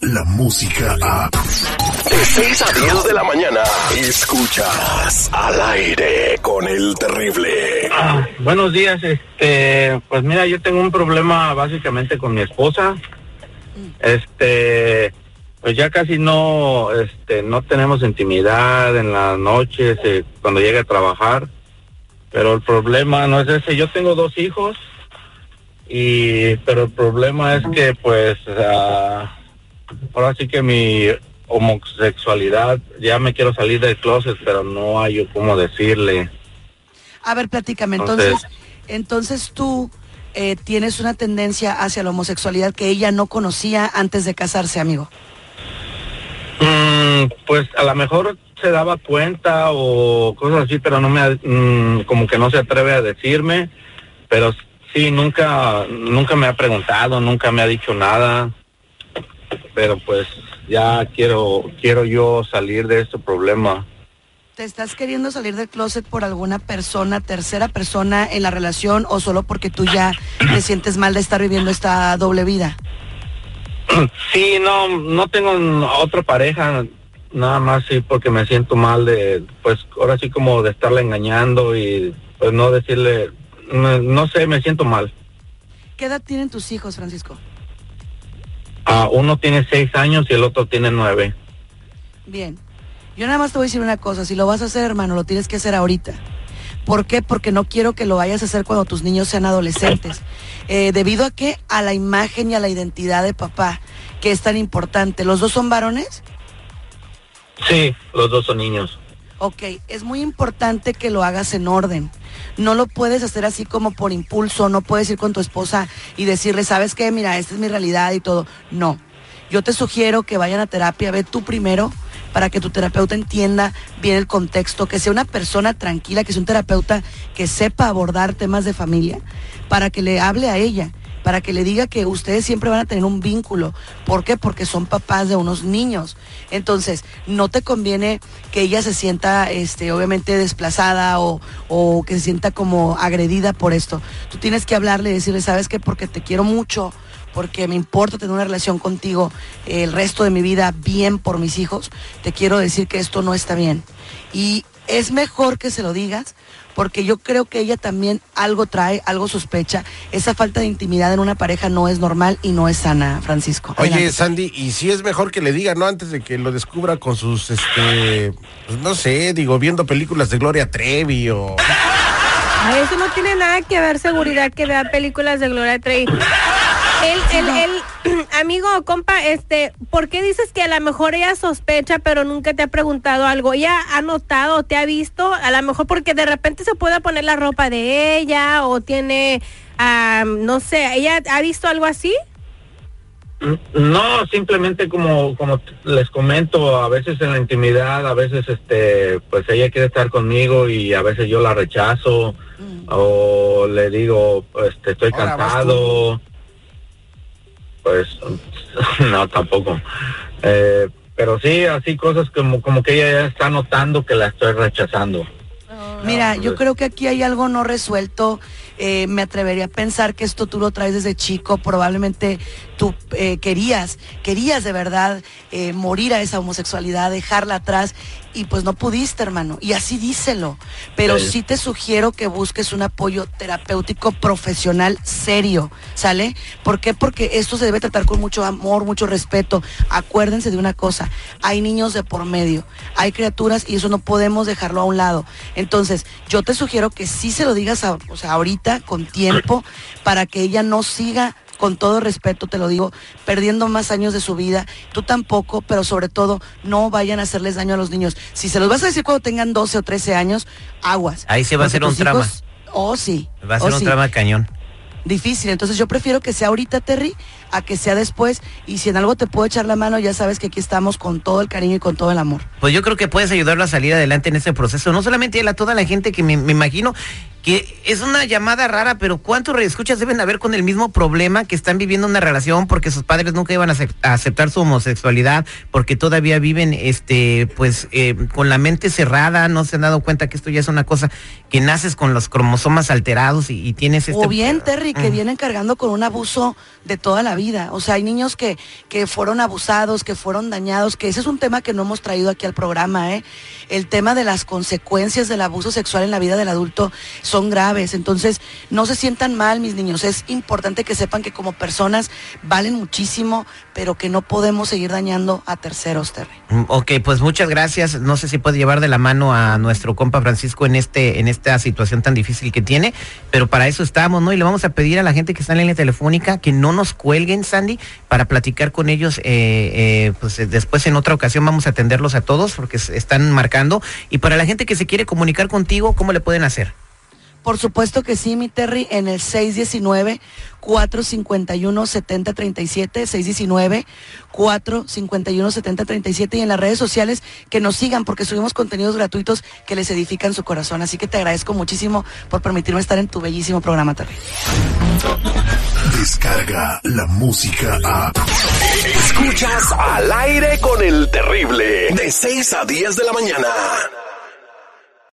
la música a... De 6 a 10 de la mañana, escuchas al aire con el terrible. Ah, buenos días, este, pues mira, yo tengo un problema básicamente con mi esposa. Este, pues ya casi no, este, no tenemos intimidad en las noches eh, cuando llega a trabajar. Pero el problema no es ese. Yo tengo dos hijos y, pero el problema es que, pues, ah, ahora sí que mi homosexualidad ya me quiero salir del closet, pero no hay cómo decirle. A ver, platícame. Entonces, entonces tú eh, tienes una tendencia hacia la homosexualidad que ella no conocía antes de casarse, amigo. Mm, pues a lo mejor se daba cuenta o cosas así, pero no me, mm, como que no se atreve a decirme, pero sí, nunca, nunca me ha preguntado, nunca me ha dicho nada, pero pues ya quiero, quiero yo salir de este problema. ¿Te estás queriendo salir del closet por alguna persona, tercera persona en la relación o solo porque tú ya te sientes mal de estar viviendo esta doble vida? Sí, no, no tengo otra pareja, nada más sí porque me siento mal de, pues ahora sí como de estarla engañando y pues no decirle, no, no sé, me siento mal. ¿Qué edad tienen tus hijos, Francisco? Uno tiene seis años y el otro tiene nueve. Bien. Yo nada más te voy a decir una cosa, si lo vas a hacer, hermano, lo tienes que hacer ahorita. ¿Por qué? Porque no quiero que lo vayas a hacer cuando tus niños sean adolescentes. Eh, ¿Debido a qué? A la imagen y a la identidad de papá, que es tan importante. ¿Los dos son varones? Sí, los dos son niños. Ok, es muy importante que lo hagas en orden. No lo puedes hacer así como por impulso, no puedes ir con tu esposa y decirle, ¿sabes qué? Mira, esta es mi realidad y todo. No. Yo te sugiero que vayan a terapia, ve tú primero para que tu terapeuta entienda bien el contexto, que sea una persona tranquila, que sea un terapeuta que sepa abordar temas de familia, para que le hable a ella, para que le diga que ustedes siempre van a tener un vínculo. ¿Por qué? Porque son papás de unos niños. Entonces, no te conviene que ella se sienta, este, obviamente, desplazada o, o que se sienta como agredida por esto. Tú tienes que hablarle y decirle, ¿sabes qué? Porque te quiero mucho, porque me importa tener una relación contigo el resto de mi vida bien por mis hijos, te quiero decir que esto no está bien. Y es mejor que se lo digas, porque yo creo que ella también algo trae, algo sospecha. Esa falta de intimidad en una pareja no es normal y no es sana, Francisco. Oye, Adelante. Sandy, y si es mejor que le diga, ¿no? Antes de que lo descubra con sus, este, pues no sé, digo, viendo películas de Gloria Trevi o... Ay, eso no tiene nada que ver seguridad que vea películas de Gloria Trevi. El, el, el, amigo, compa, este, ¿por qué dices que a lo mejor ella sospecha, pero nunca te ha preguntado algo? ¿Ella ha notado, te ha visto? A lo mejor porque de repente se puede poner la ropa de ella o tiene, no sé, ¿ella ha visto algo así? No, simplemente como como les comento, a veces en la intimidad, a veces este, pues ella quiere estar conmigo y a veces yo la rechazo o le digo, este, estoy Ahora vas cansado. Pues no, tampoco. Eh, pero sí, así cosas como como que ella ya está notando que la estoy rechazando. Mira, yo creo que aquí hay algo no resuelto. Eh, me atrevería a pensar que esto tú lo traes desde chico. Probablemente tú eh, querías, querías de verdad morir a esa homosexualidad, dejarla atrás y pues no pudiste, hermano. Y así díselo. Pero Sí. sí te sugiero que busques un apoyo terapéutico profesional serio, ¿sale? ¿Por qué? Porque esto se debe tratar con mucho amor, mucho respeto. Acuérdense de una cosa, hay niños de por medio, hay criaturas y eso no podemos dejarlo a un lado. Entonces, yo te sugiero que sí se lo digas a- o sea, ahorita, con tiempo, para que ella no siga con todo respeto te lo digo, perdiendo más años de su vida, tú tampoco, pero sobre todo no vayan a hacerles daño a los niños. Si se los vas a decir cuando tengan 12 o 13 años, aguas. Ahí se va a hacer un tus trama. hijos- Oh, sí. Va a ser oh, un sí. trama cañón. Difícil, entonces yo prefiero que sea ahorita, Terry, a que sea después. Y si en algo te puedo echar la mano, ya sabes que aquí estamos con todo el cariño y con todo el amor. Pues yo creo que puedes ayudarlo a salir adelante en ese proceso. No solamente él, a toda la gente que me, me imagino que es una llamada rara, pero ¿cuántos escuchas deben haber con el mismo problema que están viviendo una relación porque sus padres nunca iban a, acep- a aceptar su homosexualidad, porque todavía viven este pues eh, con la mente cerrada, no se han dado cuenta que esto ya es una cosa que naces con los cromosomas alterados y, y tienes este o bien, Terry, que vienen cargando con un abuso de toda la vida. O sea, hay niños que, que fueron abusados, que fueron dañados, que ese es un tema que no hemos traído aquí al programa, ¿eh? El tema de las consecuencias del abuso sexual en la vida del adulto son graves. Entonces, no se sientan mal, mis niños. Es importante que sepan que como personas valen muchísimo, pero que no podemos seguir dañando a terceros, Terry. Mm, Ok, pues muchas gracias. No sé si puede llevar de la mano a nuestro compa Francisco en este en esta situación tan difícil que tiene, pero para eso estamos, ¿no? Y le vamos a pedir a la gente que está en la línea telefónica que no nos Sandy, para platicar con ellos. eh, eh, pues eh, después en otra ocasión vamos a atenderlos a todos porque están marcando. Y para la gente que se quiere comunicar contigo, ¿cómo le pueden hacer? Por supuesto que sí, mi Terry, en el 619-451-7037, 619-451-7037 y en las redes sociales que nos sigan porque subimos contenidos gratuitos que les edifican su corazón. Así que te agradezco muchísimo por permitirme estar en tu bellísimo programa, Terry. Descarga la música a. Escuchas al aire con el terrible. De 6 a 10 de la mañana.